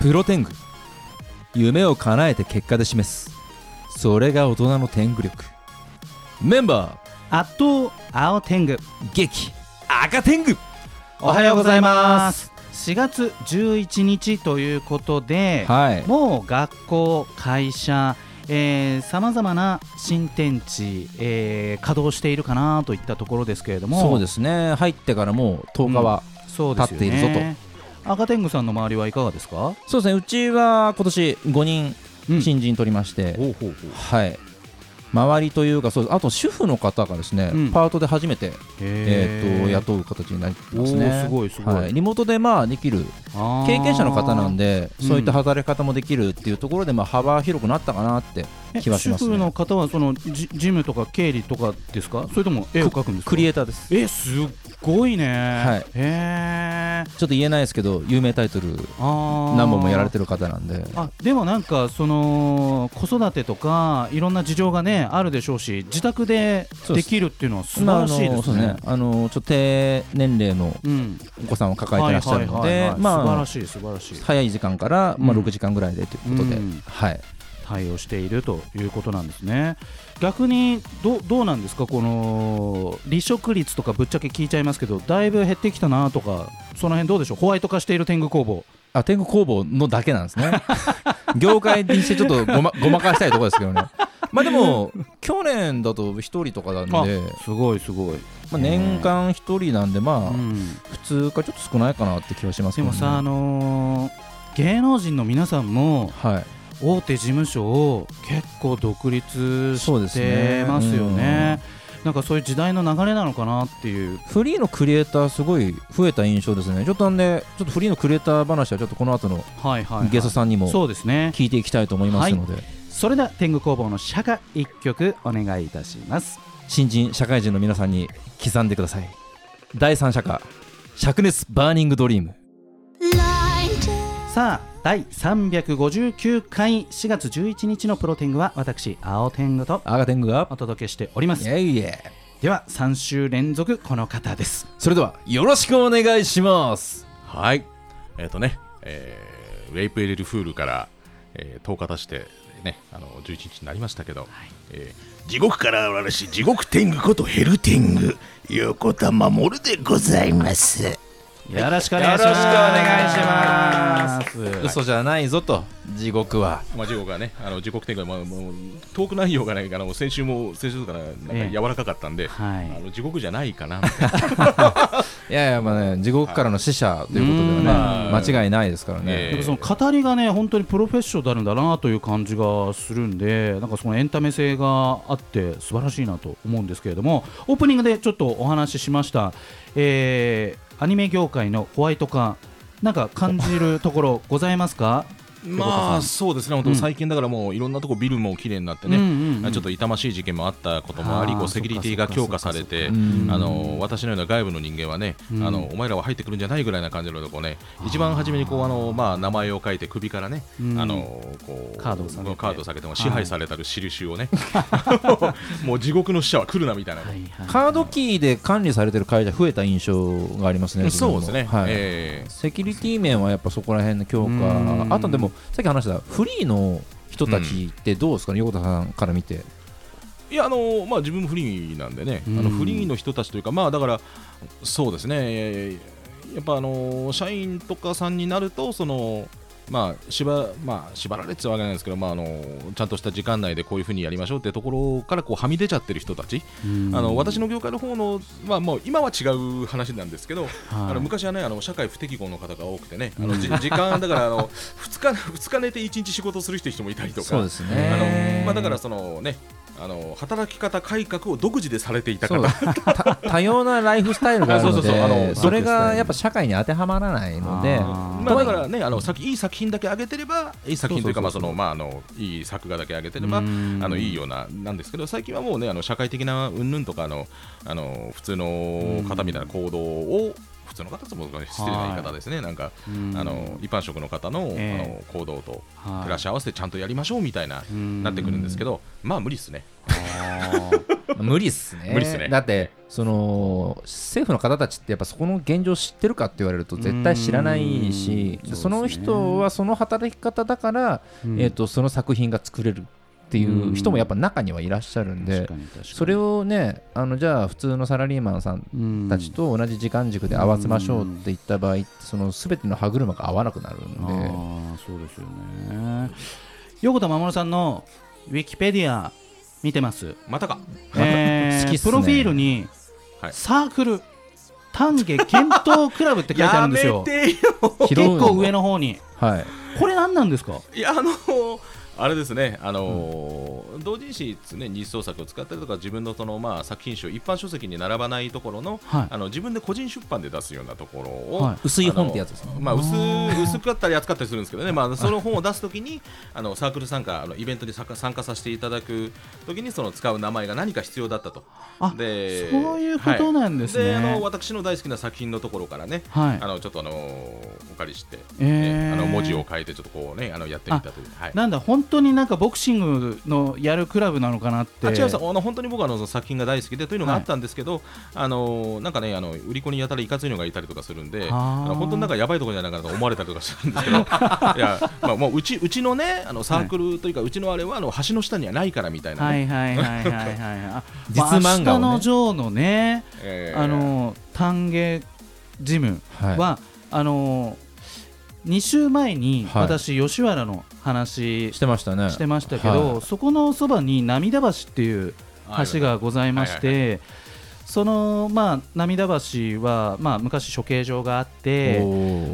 プロテング。夢を叶えて結果で示す。それが大人の天狗力。メンバ圧倒青天狗。ー激赤天狗。おはようございます。4月11日ということで、はい。もう学校会社さまざまな新天地、えー稼働しているかなといったところですけれども。そうですね。入ってからもう10日は、そうですよ立っているぞね赤天狗さんの周りはいかがですか、そうですね。うちは今年5人うん。新人取りまして、ほうほうほう。はい。周りというかそうあと主婦の方がですね、うん。パートで初めて、えー、とや雇う形になりおますね。ーすごいすごい、はい、リモートでまあできる経験者の方なんでうんそういった働き方もできるっていうところでまあ幅広くなったかなって気はしますね。主婦の方はそのジジムとか経理とかですか？それとも絵を描くんですか？クリエイターです。えすっごいね。はい。へえちょっと言えないですけど有名タイトル何本もやられてる方なんで。あでもなんかその子育てとかいろんな事情がねあるでしょうし自宅でできるっていうのは素晴らしいですね。あのちょっと低年齢のうん、お子さんを抱えてらっしゃるのでまあ素晴らしい素晴らしい。早い時間からまあうん。6時間ぐらいでということで。うん。はい対応しているということなんですね。逆にどどうなんですか？この離職率とかぶっちゃけ聞いちゃいますけどだいぶ減ってきたなとかその辺どうでしょう？ホワイト化している天狗工房。あ天狗工房のだけなんですね。業界にしてちょっとごまごまかしたいところですけどね。まあでも去年だと1人とかなんで、すごいすごい、まあ、年間1人なんでまあうん。普通かちょっと少ないかなって気はしますけど、ね、でもさあのー芸能人の皆さんもはい大手事務所を結構独立そうですしてねますよねなんかそういう時代の流れなのかなっていう。フリーのクリエイターすごい増えた印象ですね。ちょっとなんでちょっとフリーのクリエイター話はちょっとこの後のはいはい、はい、ゲストさんにもそうですね。聞いていきたいと思いますので、それでは天狗工房の社歌一曲お願いいたします。新人社会人の皆さんに刻んでください。第三社歌灼熱バーニングドリーム。さあ第359回4月11日のプロ天狗は私青天狗と赤天狗が。お届けしております。イエイイエイでは3週連続この方です。それではよろしくお願いします。はい。えっ、とね、えーウェイプエレルフールから、えー10日経して、ね、あの11日になりましたけど、えー地獄から現れし地獄天狗ことヘル天狗横田守でございます。よろしくお願いします。よろしくお願いします。嘘じゃないぞと。地獄は。まあ、地獄がね、あの地獄天狗は、まあ、もうトーク内容がね、あの先週も先週からなんかええ。柔らかかったんで、はい。あの地獄じゃないかな。い ないやいやまあね地獄からの死者ということでうんはね間違いないですからね、ええ。なんかその語りがね本当にプロフェッショナルだなという感じがするんでなんかそのエンタメ性があって素晴らしいなと思うんですけれどもオープニングでちょっとお話ししました、えーアニメ業界のホワイト化なんか感じるところございますか？まあそうですね、本当、最近だからもういろんなとこビルも綺麗になってね、うんうんうんちょっと痛ましい事件もあったこともあり、セキュリティが強化されて、あの私のような外部の人間はね、うん。あのお前らは入ってくるんじゃないぐらいな感じのとこね、一番初めにこうあのまあ名前を書いて首からね、うん。あのこうカードを下げて。カードを下げても支配されたる印をね、もう地獄の使者は来るなみたいな。はいはいカードキーで管理されてる会社増えた印象がありますねそうですね、はい。えセキュリティ面はやっぱそこら辺の強うん。化あとでもさっき話したフリーの人たちってどうですかね、横田さんから見て。ーいやあのまあ自分もフリーなんでね、うん。あのフリーの人たちというかまあだからそうですね。やっぱあの社員とかさんになるとそのまあ縛まあ、縛られてたわけなんですけど、まあ、あのちゃんとした時間内でこういうふうにやりましょうってところからこうはみ出ちゃってる人たち、うん。あの私の業界の方の、まあ、もう今は違う話なんですけど、あの昔はねあの社会不適合の方が多くてね、あのじ時間だからあの2日二日寝て1日仕事する人もいたりとか、そうですあねのまあ、だからそのねあの働き方改革を独自でされていた方。た多様なライフスタイルがあるのでそれがやっぱ社会に当てはまらないので。まあ、だからねあのさいい作品だけ上げてればいい作品というかまあそうそうそう。そのまああのいい作画だけ上げてればあうん。のいいようななんですけど最近はもうねあの社会的な云々とかあのあの普通の方みたいな行動を普通の方とも失礼な言い方ですね、なんかうん。あの一般職の方の,、えあの行動とはい。照らし合わせてちゃんとやりましょうみたいな、うん。なってくるんですけど、まあ無理ですね。無理っすね。無理っすね。だってその政府の方たちってやっぱそこの現状知ってるかって言われると絶対知らないしうんその人はその働き方だから、うん。えー、とその作品が作れるっていう人もやっぱ中にはいらっしゃるんでそれをねあのじゃあ普通のサラリーマンさんうんたちと同じ時間軸で合わせましょうって言った場合その全ての歯車が合わなくなるんで。ああそうですよね。横田守さんのウィキペディア見てます、またか。えー 好きっすね。プロフィールに、はい。サークル丹下検討クラブって書いてあるんですよ。てよ。拾結構う上の方に。はい。これ何なんですか？いやあのあれですね、あのー同人誌ですね、二次創作を使ったりとか、自分のその、まあ、作品集を一般書籍に並ばないところの,、はい。あの自分で個人出版で出すようなところを、はい。薄い本ってやつですねまあ、薄薄かったり厚かったりするんですけどね、まあ、その本を出すときに あのサークル参加あのイベントに参加させていただくときにその使う名前が何か必要だったと。あでそういうことなんですね。はい。であの私の大好きな作品のところからね、はい。あのちょっとあのお借りして、えー。ねあの文字を変えてちょっとこうねあのやってみたという。はい。なんだ本当になんかボクシングのやるクラブなのかなって。あ違います。あの本当に僕はあの作品が大好きでというのがあったんですけど、あのなんかねあの売り子にやたらいかついのがいたりとかするんであ。の本当になんかやばいところじゃないかなと思われたりとかするんですけど いや、まあ、もううちうちのねあのサークルというか、うちのあれはあの橋の下にはないからみたいなね、はいはいはいはいはい。はいあ実漫画のジョーのねえーあの丹下ジムはい。は、あの2週前にはい。私、吉原の話してましたね。してましたけど、はい。そこのそばに涙橋っていう橋がございましはいて、そのまあ涙橋は、まあ、昔処刑場があって、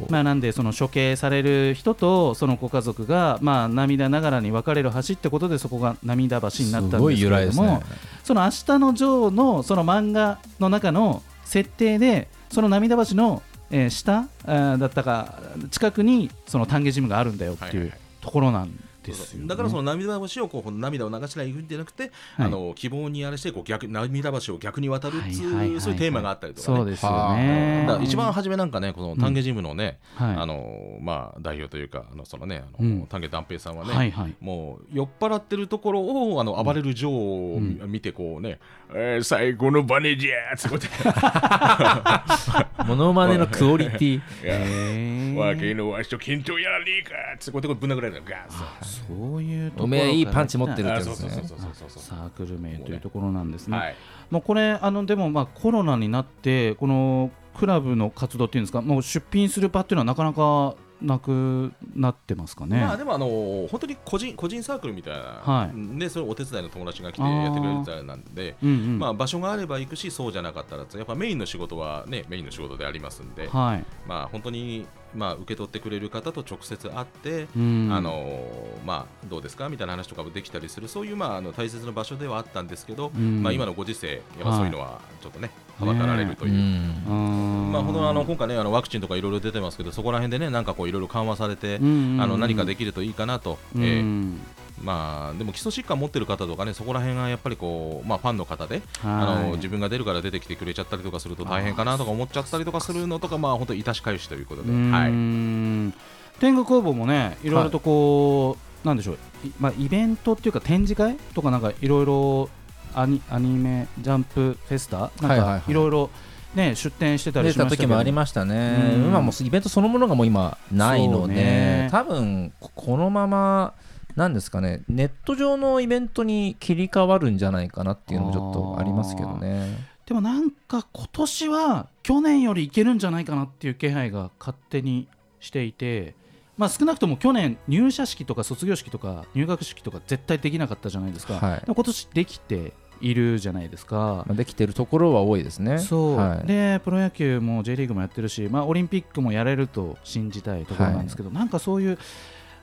まあ、なんでその処刑される人とそのご家族が、まあ、涙ながらに別れる橋ってことでそこが涙橋になったんですけれども、由来ですね。その「明日のジョーの」その漫画の中の設定でその涙橋の、えー下だったか近くにその丹下ジムがあるんだよってはいうはい。ところなんですよ、ね。だからその涙橋をこう涙を流しないんじゃなくて、はい。あの希望にあれしてこう逆涙橋を逆に渡るっていう、そういうテーマがあったりとかね。そうですよはね一番初めなんかね、この丹下ジムのね、はい。あのまあ、代表というか、あのそのね、あうん。の丹下断平さんはね、はい。はい。もう酔っ払ってるところをあの暴れるジョーを見,、見て、こうね、えー最後のバネじゃーってこうやって。モノマネのクオリティ。わけのわしと緊張やらねえかってこうやってぶん殴られるのガーッそういうところおめえいいパンチ持ってるあってやつですねサークル名というところなんですね。はい。もうこれあのでもまあコロナになってこのクラブの活動っていうんですかもう出品する場っていうのはなかなかなくなってますかね。まあでもあの本当に個人個人サークルみたいな、はい。でそれお手伝いの友達が来てやってくれるみたいなんで、うんうん。まあ、場所があれば行くしそうじゃなかったらやっぱメインの仕事はねメインの仕事でありますんで、はい。まあ本当にまあ受け取ってくれる方と直接会って、うん。あのまあどうですかみたいな話とかもできたりするそういうまああの大切な場所ではあったんですけど、うん。まあ今のご時世やっぱそういうのはちょっとね、はいはばかられるという。うん。まあ、本当にあの今回ねあのワクチンとかいろいろ出てますけどそこら辺でねなんかこういろいろ緩和されて、あの何かできるといいかなと、うん。えーまあでも基礎疾患持ってる方とかねそこら辺がやっぱりこうまあファンの方で、あはい。の自分が出るから出てきてくれちゃったりとかすると大変かなとか思っちゃったりとかするのとかまあ本当いたしかゆしということで、うはい、ん天狗工房もねいろいろとこう、なんでしょう。いまあイベントっていうか展示会とかなんかいろいろアニアニメジャンプフェスタなんかいろいろね出展してたりしました時もありましたね、うん。今もうイベントそのものがもう今ないので、ね。多分ここのままなんですかねネット上のイベントに切り替わるんじゃないかなっていうのもちょっとありますけどね。でもなんか今年は去年よりいけるんじゃないかなっていう気配が勝手にしていて、まあ、少なくとも去年入社式とか卒業式とか入学式とか絶対できなかったじゃないですか、はい。今年できているじゃないですか。まあ、できてるところは多いですね。そう、はい、でプロ野球も J リーグもやってるし、まあ、オリンピックもやれると信じたいところなんですけど、なんかそういう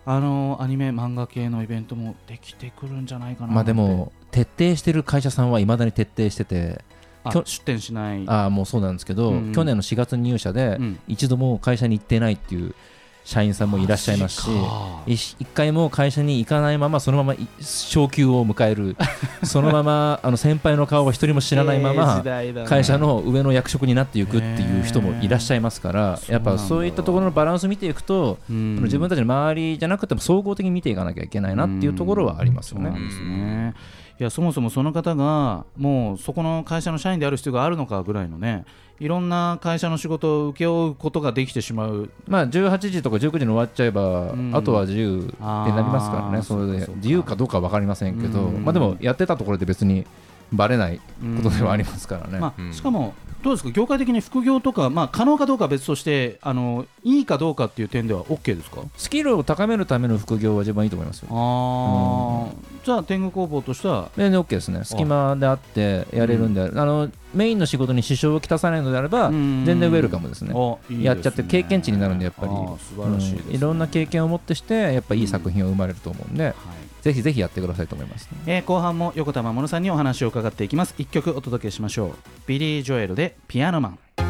あのアニメ漫画系のイベントもできてくるんじゃないかなまあでも徹底してる会社さんはいまだに徹底してて出店しない。ああもうそうなんですけど、うん。去年の4月入社でうん。一度も会社に行ってないっていう社員さんもいらっしゃいますし一回も会社に行かないままそのままい昇給を迎える。そのままあの先輩の顔を一人も知らないまえーま会社の上の役職になっていくっていう人もいらっしゃいますからやっぱそういったところのバランスを見ていくとうん。自分たちの周りじゃなくても総合的に見ていかなきゃいけないなっていうところはありますよね。そうなん。ですねいやそもそもその方がもうそこの会社の社員である必要があるのかぐらいのねいろんな会社の仕事を請け負うことができてしまう。まあ18時とか19時に終わっちゃえばん。あとは自由ってなりますからね。それでそうかそうか。自由かどうかは分かりませんけどうん。まあでもやってたところで別にバレないことではありますからね。まあ、うん。しかもどうですか？業界的に副業とか、まあ、可能かどうかは別としてあのいいかどうかっていう点では OK ですか？スキルを高めるための副業は一番いいと思いますよ。あーじゃあ天狗工房としては全然 OK ですね。隙間であってやれるんである、あのメインの仕事に支障をきたさないのであれば、全全然ウェルカムですね。やっちゃって経験値になるんでやっぱり。あー素晴らしいです、うん。いろんな経験を持ってしてやっぱいい作品を生まれると思うんで、はい。ぜひぜひやってくださいと思います、えー後半も横田守さんにお話を伺っていきます。一曲お届けしましょう。ビリー・ジョエルでピアノマン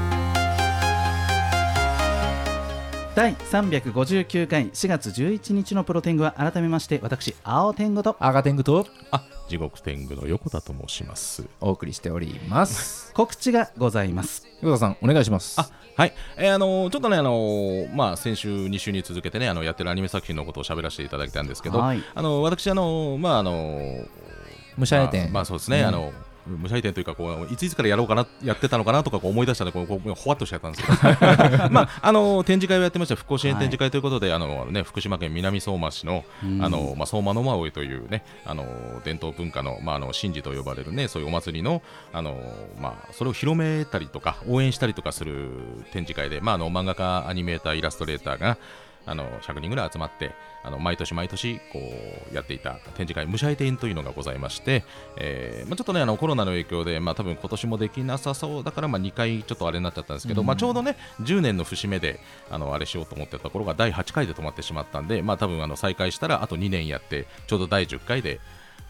第359回4月11日のプロテングは改めまして私青天狗とアガテングとあ地獄天狗の横田と申します。お送りしております。告知がございます。横田さんお願いします。あはい、えーあのーちょっとね、あのーまあ、先週、2週に続けてね、あのやってるアニメ作品のことを喋らせていただきたんですけど、はい。あのー私、あのーまああのー武者絵店。まあ、まあそうですね、うん。あの武者移転というかこういついつからやろうかなやってたのかなとかこう思い出したのでこうほわっとしちゃったんですけど。まああの展示会をやってました復興支援展示会ということで、あのね福島県南相馬市のあのまあ相馬の馬追いというねあの伝統文化のまああの神事と呼ばれるねそういうお祭りのあのまあそれを広めたりとか応援したりとかする展示会でまああの漫画家アニメーターイラストレーターがあの100人ぐらい集まってあの毎年毎年こうやっていた展示会武者移転というのがございまして、えーまあ、ちょっとねあのコロナの影響で、まあ、多分今年もできなさそうだから、まあ、2回ちょっとあれになっちゃったんですけど、まあ、ちょうどね10年の節目であのあれしようと思ってたところが第8回で止まってしまったんで、まあ、多分あの再開したらあと2年やってちょうど第10回で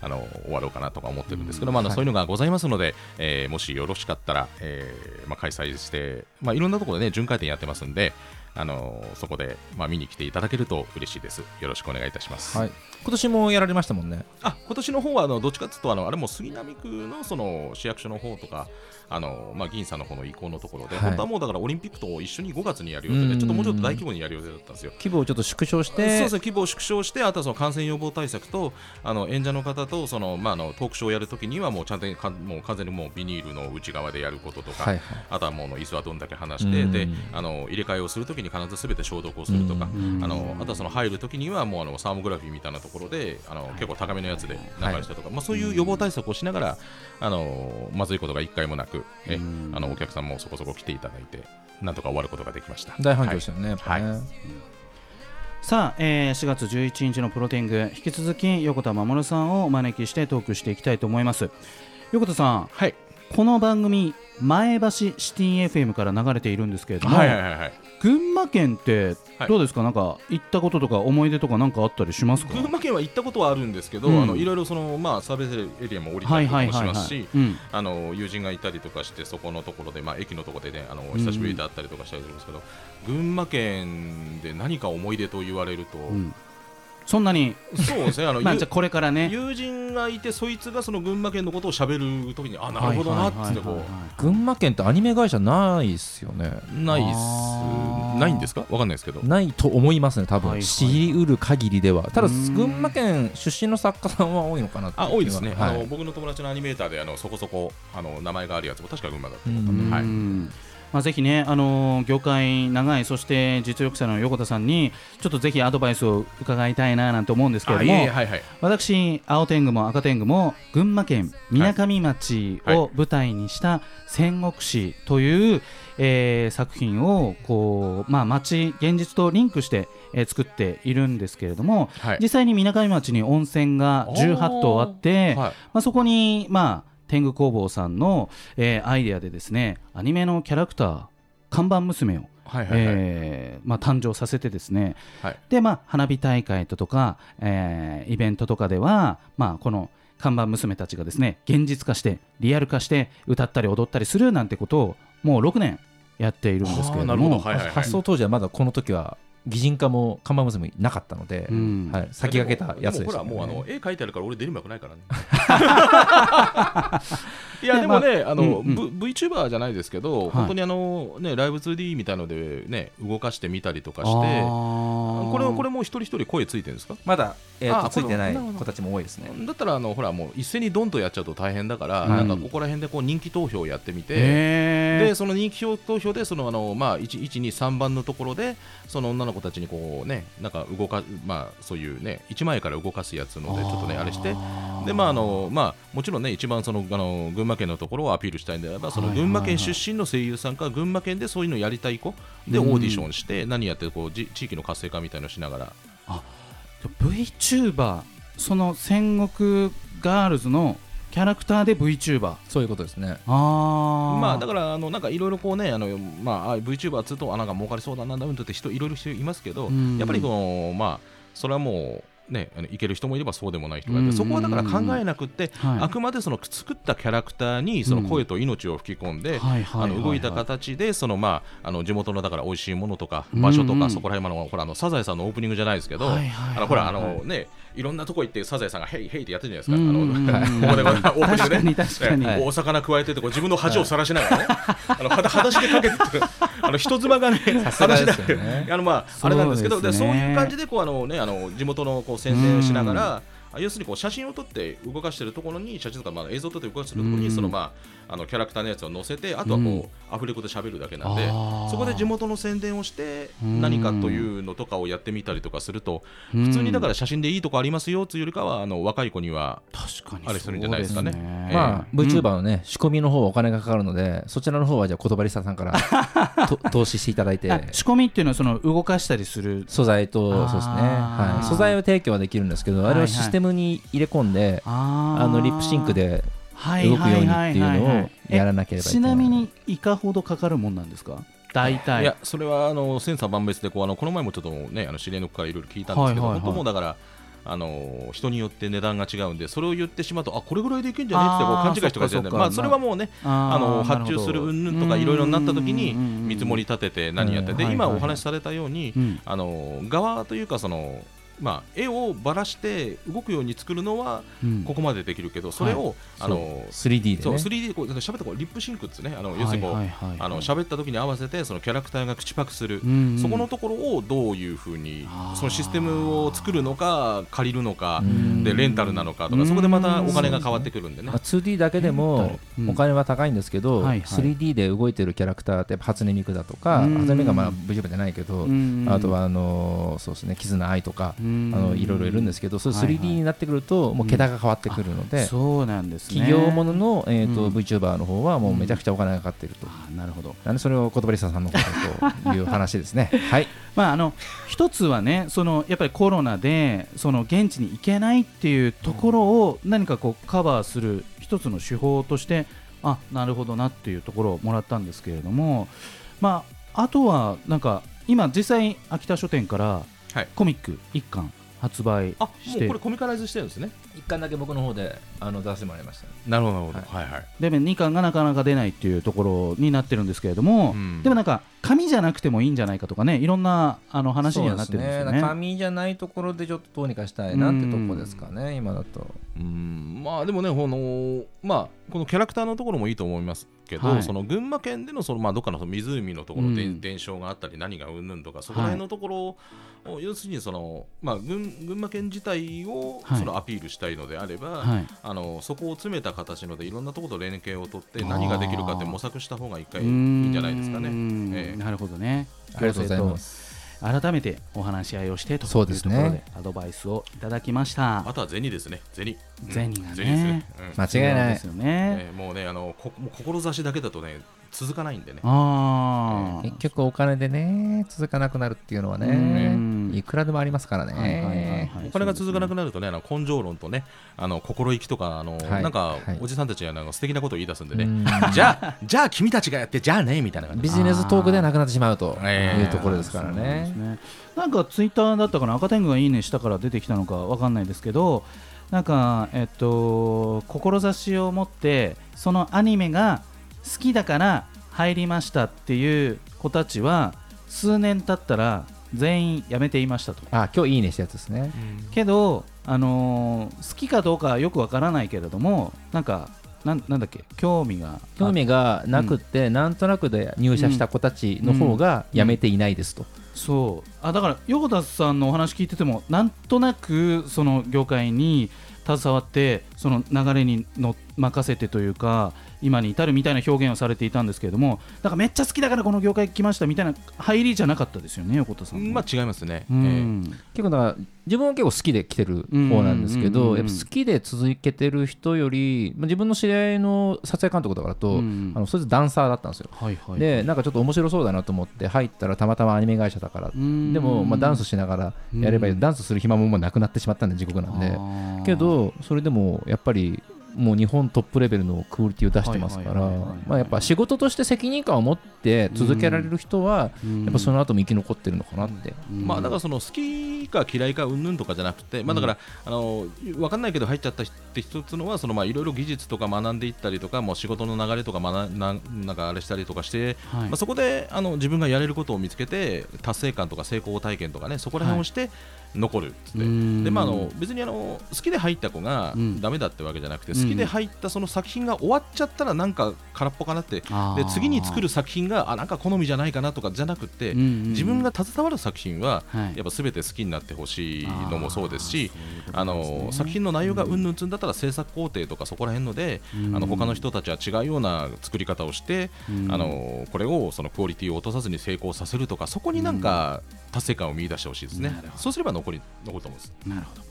あの終わろうかなとか思ってるんですけど、まあそういうのがございますので、えーもしよろしかったら、えーまあ、開催して、まあ、いろんなところでね巡回展やってますんで、あのそこで、まあ、見に来ていただけると嬉しいです。よろしくお願いいたします。はい。今年もやられましたもんね。あ今年の方はあのどっちかというとあのあれも杉並区のその市役所の方とかあの、まあ、議員さんの方の意向のところで、はい。本当はもうだからオリンピックと一緒に5月にやる予定でうん。ちょっともうちょっと大規模にやる予定だったんですよ。規模をちょっと縮小して。そうですね規模を縮小してあとはその感染予防対策とあの演者の方とその、まあ、あのトークショーをやるときにはもうちゃんとかもう完全にもうビニールの内側でやることとか、はいはい。あとはもう椅子はどんだけ離して、うん。であの入れ替えをするときに必ずすべて消毒をするとか、うんあのあとはその入るときにはもうあのサーモグラフィーみたいなところであの結構高めのやつで流してとか、まあ、そういう予防対策をしながらあのまずいことが一回もなくえうん。あのお客さんもそこそこ来ていただいてなんとか終わることができました。大反響でしたよね、やっぱね、はい。さあ、えー4月11日のプロテング引き続き横田守さんをお招きしてトークしていきたいと思います。横田さんはい。この番組前橋シティ FM から流れているんですけれども、はいはいはいはい群馬県ってはい。どうですか、なんか行ったこととか思い出とかなんかあったりしますか？群馬県は行ったことはあるんですけど、うん。あのいろいろその、まあ、サービスエリアも降りたはいりとかもしはいはいはいますし、うん。あの友人がいたりとかしてそこのところで、まあ、駅のところでねあのん久しぶりで会ったりとかしたりするんですけど、群馬県で何か思い出と言われると、うんそんなに、そうですね。あの、まあ、ゆじゃあこれからね。友人がいてそいつがその群馬県のことを喋るときにあなるほどなっつってこ群馬県ってアニメ会社ないっすよね。うないっす。ないんですか？わかんないですけど。ないと思いますね多分、はいはい。知りうる限りでは。ただうん。群馬県出身の作家さんは多いのかなあ多いですね、はい。あの僕の友達のアニメーターであのそこそこあの名前があるやつも確か群馬だったとうん思ったんで、はい。うんまあ、ぜひね、あのー業界長い、そして実力者の横田さんに、ちょっとぜひアドバイスを伺いたいななんて思うんですけれども、あいえいえはいはい。私、青天狗も赤天狗も群馬県みなかみ町を舞台にした戦国史という、えー作品をこう、まあ、町、現実とリンクして、えー作っているんですけれども、はい。実際にみなかみ町に温泉が18棟あって、はい。まあ、そこに、まあ、天狗工房さんの、えーアイデアでですねアニメのキャラクター看板娘を、誕生させてですね、はい。で、まあ、花火大会とか、えーイベントとかでは、まあ、この看板娘たちがですね現実化してリアル化して歌ったり踊ったりするなんてことをもう6年やっているんですけれども、はいはいはい。発想当時はまだこの時は擬人化も看板娘なかったので、うん。はい、先駆けたやつでした、ね、もほらもうあの絵描いてあるから俺出る幕ないからね。いやでもね、あの、うんうん。V、VTuber じゃないですけど、い。本当にあのねライブ 2D みたいのでね動かしてみたりとかしてここれこれもう一人一人声ついてるんですか？まだ、えーついてない子たちも多いですね。だったらあのほらもう一斉にドンとやっちゃうと大変だから、はいなんかここら辺でこう人気投票をやってみて、へでその人気投票でそのあの、まあ、1、1、2、3番のところでその女の子たちにこう、ね、なんか動か、まあ、そういう、ね、1枚から動かすやつのでちょっとねあれしてで、まああのまあ、もちろんね一番そのあの群馬県のところをアピールしたいんであればその群馬県出身の声優さんか群馬県でそういうのやりたい子でうん。オーディションして何やってこうじ地域の活性化みたいのしながら。VTuber その戦国ガールズのキャラクターで VTuber そういうことですね。あまあだからあのなんかいろいろこうねあのまああ VTuber っつうとあなんか儲かりそうだなんだうんとって人いろいろ人いますけどうん。やっぱりこのまあそれはもうねいける人もいればそうでもない人がいてうんそこはだから考えなくってはい。あくまでその作ったキャラクターにその声と命を吹き込んであの動いたはい形でそのまああの地元のだから美味しいものとかうん。場所とかそこら辺のほらあのサザエさんのオープニングじゃないですけどはいはいはい。あのほらあのねいろんなとこ行ってサザエさんがヘイヘイってやってるじゃないですか。あのここでオーお魚加えててこう自分の恥をさらしながらね、あのはだ裸足でかけててあの人妻がね裸足であのまああれなんですけどそうでそういう感じでこうあのねあの地元のこう宣伝をしながら。あ要するにこう写真を撮って動かしてるところに写真とかまあ映像を撮って動かしてるところうん。にそのまああのキャラクターのやつを載せてあとはこうアフレコで喋るだけなんでそこで地元の宣伝をしてうん何かというのとかをやってみたりとかすると普普通にだから写真でいいとこありますよというよりかはあの若い子には確かにあれするんじゃないですかね。そうええ。まあ、VTuber のね、仕込みの方はお金がかかるので、そちらの方はじゃあ、言葉リスタさんから と投資していただいて、あ仕込みっていうのはその動かしたりする？素材と、そうですね、はい、素材を提供はできるんですけど、あれをシステムに入れ込んで、ああのリップシンクで動動くようにっていうのをやらなければいけちない。なみにいかほどかかるもんなんですか？大体。いやそれはあの千差万別でこうあのこの前もちょっとねあの知り合いの子からいろいろ聞いたんですけど、はいはいはい。本当もうだからあの人によって値段が違うんでそれを言ってしまうとあこれぐらいでいけんじゃねってこう勘違いしてかじゃないそっかそっか。まあそれはもうねあの発注する云々とかいろいろになった時に見積もりり、立てて何やってで今お話しされたようにうん。あの側というかそのまあ、絵をばらして動くように作るのはうん。ここまでできるけど、それを、あの 3D でそうね。3D でこう喋ったこうリップシンクってねあの要するにこう、あの喋った時に合わせてそのキャラクターが口パクする、そこのところをどういうふうにそのシステムを作るのか借りるのかうん。でレンタルなのかとかそこでまたお金が変わってくるんでね。まあ、2D だけでもうん。お金は高いんですけど、はいはい。3D で動いてるキャラクターって初音ミクだとか、うん。初音ミクはまあ VTuber じゃないけど、うんあとはあのそうですね絆愛とか、うんあのいろいろいるんですけど、そういうはい。はい 3D になってくるともう桁が変わってくるので、そうなんですね。企業ものの、えーとうん。VTuber の方はもうめちゃくちゃお金がかかっていると。あなるほど。なんでそれを言葉リスタさんのことという話ですね。はい。まああの一つはねそのやっぱりコロナでその現地に行けないっていうところを何かこうカバーする一つの手法としてあなるほどなっていうところをもらったんですけれどもまああとはなんか今実際秋田書店からはいコミック一巻発売あもして。うこれコミカライズしてるんですね一巻だけ僕の方であの出させてもらいました。なるほどなるほど。ははいはい。でも2巻がなかなか出ないっていうところになってるんですけれども、うん。でもなんか紙じゃなくてもいいんじゃないかとかねいろんなあの話にはなってるんですよね。紙じゃないところでちょっとどうにかしたいなってとこですかね、今だと。うん。まあでもねこのまあこのキャラクターのところもいいと思いますけど、はい。その群馬県でのそのまあどっかのその湖のところでうん。伝承があったり何がうんぬんとか、そこら辺のところを、要するにそのまあ群群馬県自体をはい。そのアピールしたいのであれば、はい。あのそこを詰めた形のでいろんなところと連携を取って何ができるかって模索した方が一回いいんじゃないですかね。ええ。なるほどね。ありがとうございます。改めてお話し合いをしてというところそうですね。でアドバイスをいただきました。あとは銭ですね。銭。銭がね。間違いない。ですよね。えーもうねあのこもう志だけだとね続かないんでね。ああ、結局お金でね、続かなくなるっていうのはうん。ね、いくらでもありますからはいはいはいね。はい。お金が続かなくななるとね、あの根性論とね、あの心意気とか、あのはい。なんか、はい。おじさんたちがなんか素敵なことを言い出すんでね、うん。じゃあ、じゃあ君たちがやって、じゃあねみたいな感じ。ビジネストークでなくなってしまうとええいうところですからね。ね。なんかツイッターだったかな赤天狗がいいねしたから出てきたのかわかんないですけど、なんかえっと志を持ってそのアニメが好きだから入りましたっていう子たちは数年経ったら全員辞めていましたと。あ今日いいねしたやつですね。けど、あのー好きかどうかはよくわからないけれどもなんかなんなんだっけ？興味が。興味がなくって、なんとなくで入社した子たちの方が辞めていないですと、そう。あだから横田さんのお話聞いててもなんとなくその業界に携わってその流れにの任せてというか今に至るみたいな表現をされていたんですけれどもだからめっちゃ好きだからこの業界来ましたみたいな入りじゃなかったですよね横田さん。まあ違いますね、うえん結構だから自分は結構好きで来てる方なんですけどやっぱ好きで続けてる人より、まあ、自分の知り合いの撮影監督とかだと、うんあのそいつダンサーだったんですよ。はいはいでなんかちょっと面白そうだなと思って入ったらたまたまアニメ会社だから。うん。でも、まあ、ダンスしながらやればいいうん。ダンスする暇ももうなくなってしまったんで地獄なんで。けどそれでもやっぱりもう日本トップレベルのクオリティを出してますからまあやっぱ仕事として責任感を持って続けられる人はうん。やっぱその後も生き残ってるのかなって。うん。まあだからその好きか嫌いかうんぬんとかじゃなくて、まあだから、あの分かんないけど入っちゃったって一つのはそのまあいろいろ技術とか学んでいったりとかもう仕事の流れとか学んななんかあれしたりとかして、はい。まあそこであの自分がやれることを見つけて達成感とか成功体験とかねそこら辺をして残るっつって、うん。でまああの別にあの好きで入った子がうん。ダメだってわけじゃなくて、うん好きで入ったその作品が終わっちゃったらなんか空っぽかなって。で次に作る作品があなんか好みじゃないかなとかじゃなくて、自分が携わる作品ははい。やっぱ全て好きになってほしいのもそうですしあの作品の内容がうんぬんつんだったら制作工程とかそこら辺のでうん。あの他の人たちは違うような作り方をしてうん。あのこれをそのクオリティを落とさずに成功させるとかそこになんか達成感を見出してほしいですね。そうすれば残り残ると思うんです。なるほど、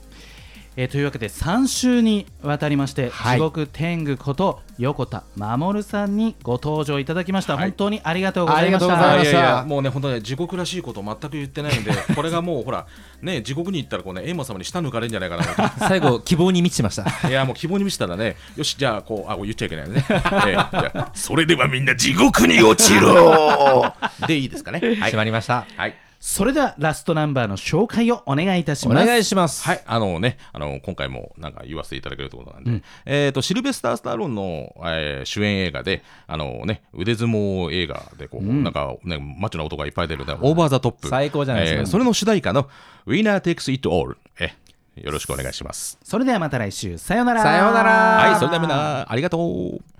えーというわけで3週にわたりまして、はい。地獄天狗こと横田守さんにご登場いただきました、はい。本当にありがとうございました。た。いやいやもうね本当ね地獄らしいことを全く言ってないんで これがもうほらね地獄に行ったらこうねエイマ様に舌抜かれるんじゃないかなと最後希望に満ちてました。いやもう希望に満ちたらねよしじゃあこうあこう言っちゃいけないね、ええ。じゃあそれではみんな地獄に落ちろでいいですかね。はい。決まりました。はいそれではラストナンバーの紹介をお願いいたしおます。願いします。はい、あのね、あの今回もなんか言わせていただけるということなんで、えっ、とシルベスター・スターローンの、えー主演映画で、あのね、腕相撲映画でこう、なんかね、マッチョな男がいっぱい出る、ね、オーバー・ザ・トップ、最高じゃないですか。えーそれの主題歌の Winner Takes It All、えよろしくお願いします。それではまた来週。さようなら。さようなら。はい、それではみんなありがとう。